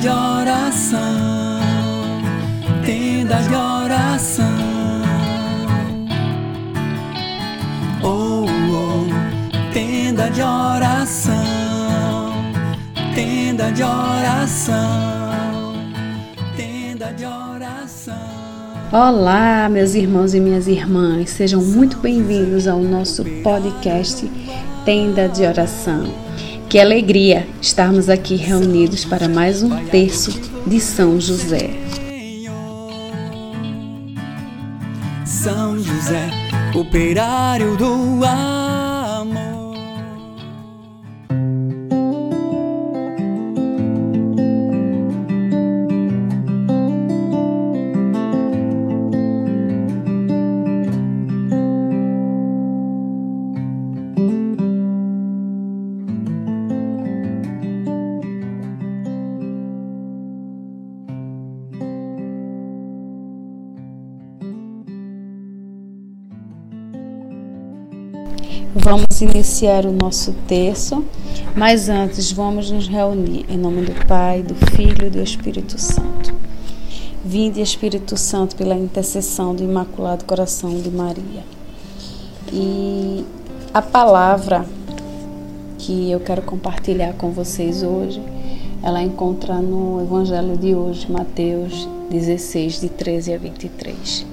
de oração, tenda de oração. Oh, oh, tenda de oração, tenda de oração, tenda de oração. Olá, meus irmãos e minhas irmãs, sejam muito bem-vindos ao nosso podcast Tenda de Oração. Que alegria estarmos aqui reunidos para mais um terço de São José. São José, operário do amor. Vamos iniciar o nosso terço, mas antes vamos nos reunir em nome do Pai, do Filho e do Espírito Santo. Vinde, Espírito Santo, pela intercessão do Imaculado Coração de Maria. E a palavra que eu quero compartilhar com vocês hoje, ela encontra no Evangelho de hoje, Mateus 16, de 13 a 23.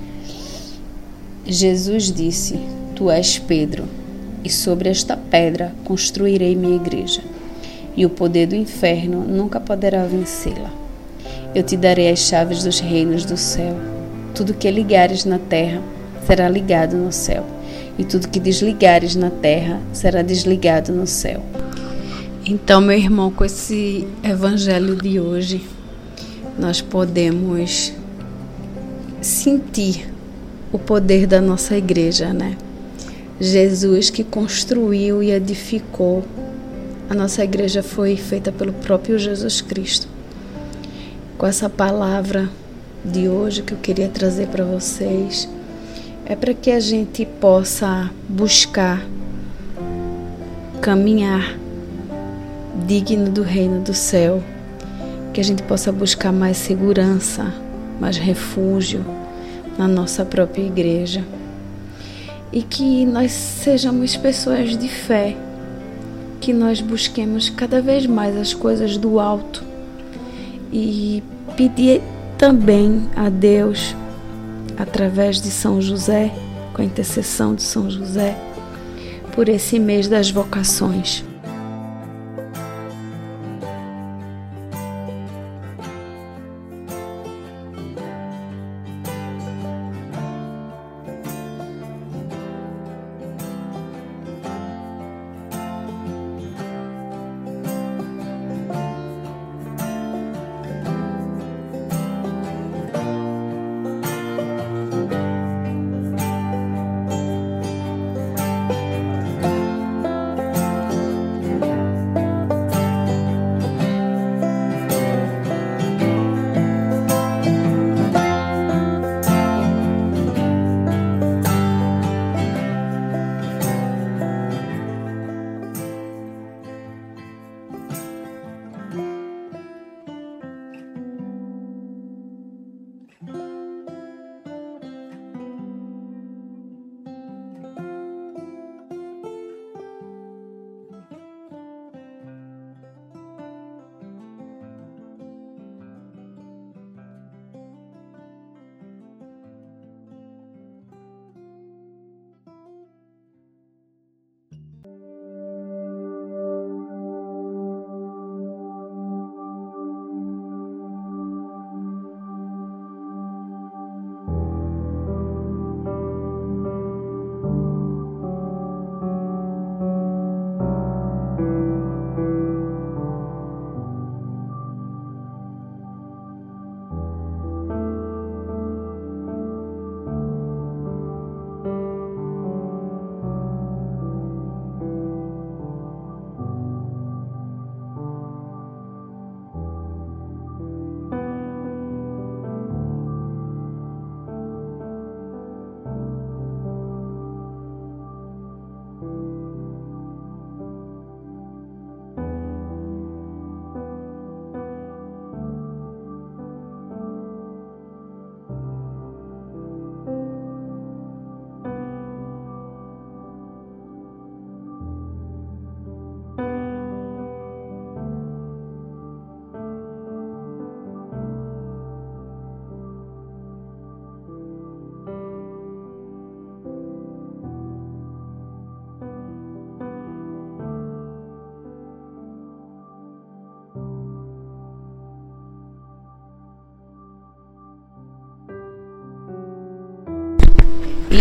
Jesus disse: Tu és Pedro e sobre esta pedra construirei minha igreja, e o poder do inferno nunca poderá vencê-la. Eu te darei as chaves dos reinos do céu. Tudo que ligares na terra será ligado no céu, e tudo que desligares na terra será desligado no céu. Então, meu irmão, com esse evangelho de hoje, nós podemos sentir o poder da nossa igreja, né? Jesus que construiu e edificou. A nossa igreja foi feita pelo próprio Jesus Cristo. Com essa palavra de hoje que eu queria trazer para vocês, é para que a gente possa buscar caminhar digno do reino do céu, que a gente possa buscar mais segurança, mais refúgio na nossa própria igreja e que nós sejamos pessoas de fé, que nós busquemos cada vez mais as coisas do alto e pedir também a Deus, através de São José, com a intercessão de São José, por esse mês das vocações.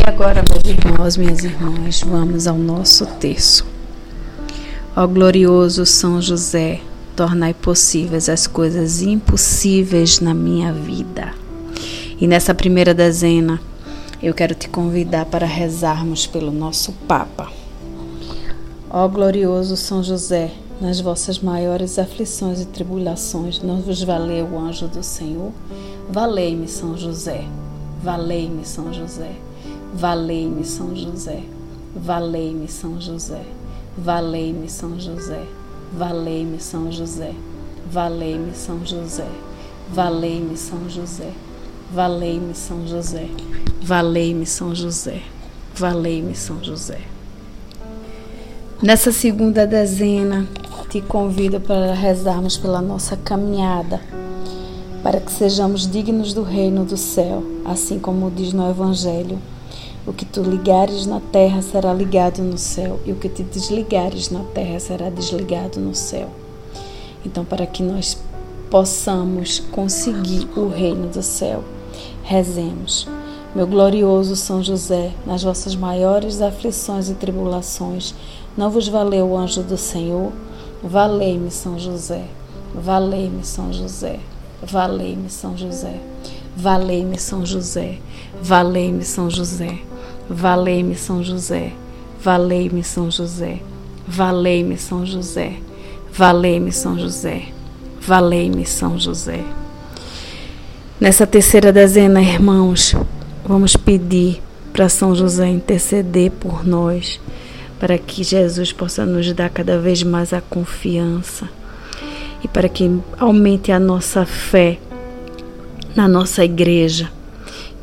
Agora, meus irmãos, minhas irmãs, vamos ao nosso texto. Ó glorioso São José, tornai possíveis as coisas impossíveis na minha vida. E nessa primeira dezena, eu quero te convidar para rezarmos pelo nosso Papa. Ó glorioso São José, nas vossas maiores aflições e tribulações, não vos valeu o anjo do Senhor? Valei-me, São José. Valei-me, São José. Valei-me, São José. Valei-me, São José. Valei-me, São José. Valei-me, São José. Valei-me, São José. Valei-me, São José. Valei-me, São José. Valei-me, São José. Valei-me, São José. Nessa segunda dezena, te convido para rezarmos pela nossa caminhada, para que sejamos dignos do reino do céu, assim como diz no Evangelho. O que tu ligares na terra será ligado no céu, e o que te desligares na terra será desligado no céu. Então, para que nós possamos conseguir o reino do céu, rezemos. Meu glorioso São José, nas vossas maiores aflições e tribulações, não vos valeu o anjo do Senhor? Valei-me, São José. Valei-me, São José. Valei-me, São José. Valei-me, São José. Valei-me, São José. Valei-me, São José. Valei-me, São José. Valei-me, São José. Valei-me, São José. Valei-me, São José. Nessa terceira dezena, irmãos, vamos pedir para São José interceder por nós, para que Jesus possa nos dar cada vez mais a confiança e para que aumente a nossa fé na nossa igreja,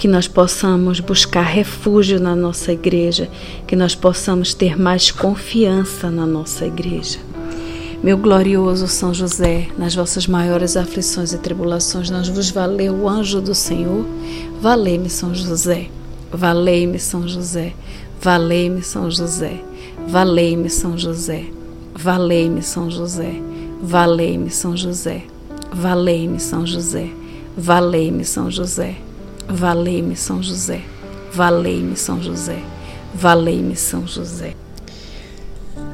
que nós possamos buscar refúgio na nossa igreja, que nós possamos ter mais confiança na nossa igreja. Meu glorioso São José, nas vossas maiores aflições e tribulações, nós vos valeu o anjo do Senhor. Valei-me, São José. Valei-me, São José. Valei-me, São José. Valei-me, São José. Valei-me, São José. Valei-me, São José. Valei-me, São José. Valei-me, São José. Valei-me, São José. Valei-me, São José. Valei-me, São José.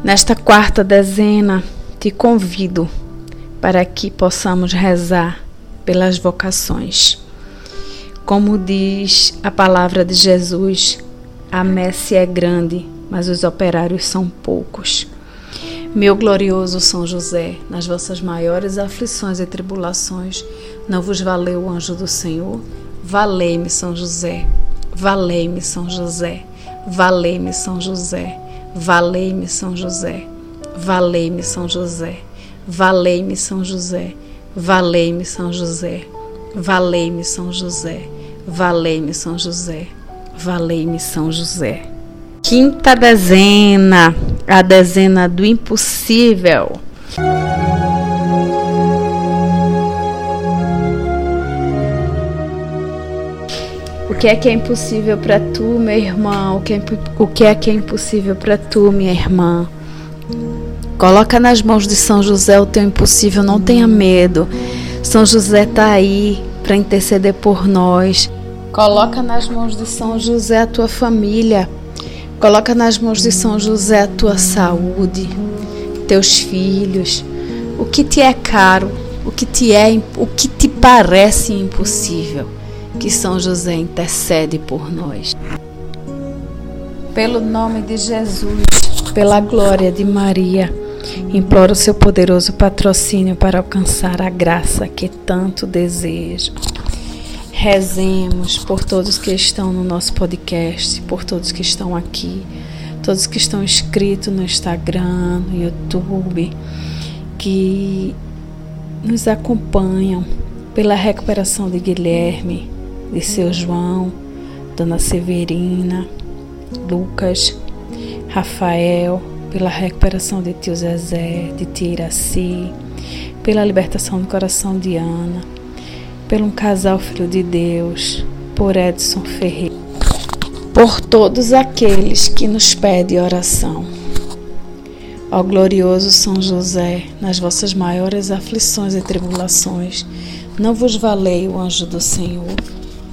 Nesta quarta dezena, te convido para que possamos rezar pelas vocações. Como diz a palavra de Jesus, a messe é grande, mas os operários são poucos. Meu glorioso São José, nas vossas maiores aflições e tribulações, não vos valeu o anjo do Senhor? Valei-me, São José. Valei-me, São José. Valei-me, São José. Valei-me, São José. Valei-me, São José. Valei-me, São José. Valei-me, São José. Valei-me, São José. Valei-me, São José. Valei-me, São José. Quinta dezena, a dezena do impossível. Que é que é impossível para tu, meu irmão? O que é, o que é que é impossível para tu, minha irmã? Coloca nas mãos de São José o teu impossível, não tenha medo. São José está aí para interceder por nós. Coloca nas mãos de São José a tua família. Coloca nas mãos de São José a tua saúde, teus filhos, o que te é caro, o que te é, o que te parece impossível. Que São José intercede por nós. Pelo nome de Jesus, pela glória de Maria, imploro seu poderoso patrocínio para alcançar a graça que tanto desejo. Rezemos por todos que estão no nosso podcast, por todos que estão aqui, todos que estão inscritos no Instagram, no YouTube, que nos acompanham pela recuperação de Guilherme, de seu João, Dona Severina, Lucas, Rafael, pela recuperação de tio Zezé, de tia Iraci, pela libertação do coração de Ana por um casal filho de Deus, por Edson Ferreira, por todos aqueles que nos pedem oração. Ó glorioso São José, nas vossas maiores aflições e tribulações, não vos valei o anjo do Senhor.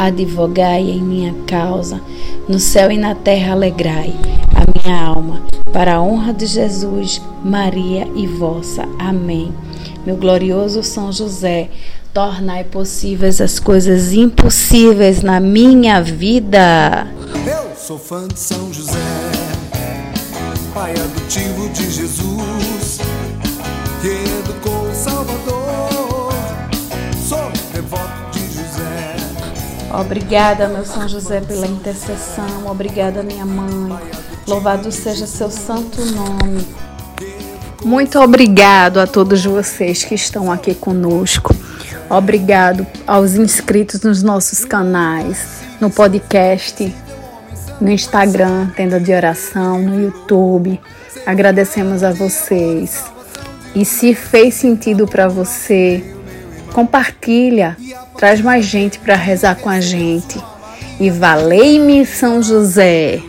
Advogai em minha causa, no céu e na terra alegrai a minha alma, para a honra de Jesus, Maria e vossa. Amém. Meu glorioso São José, tornai possíveis as coisas impossíveis na minha vida. Eu sou fã de São José, pai adotivo de Jesus, que Obrigada, meu São José, pela intercessão. Obrigada, minha mãe. Louvado seja seu santo nome. Muito obrigado a todos vocês que estão aqui conosco. Obrigado aos inscritos nos nossos canais, no podcast, no Instagram, Tenda de Oração, no YouTube. Agradecemos a vocês. E se fez sentido para você, compartilha, traz mais gente para rezar com a gente. E valei-me São José.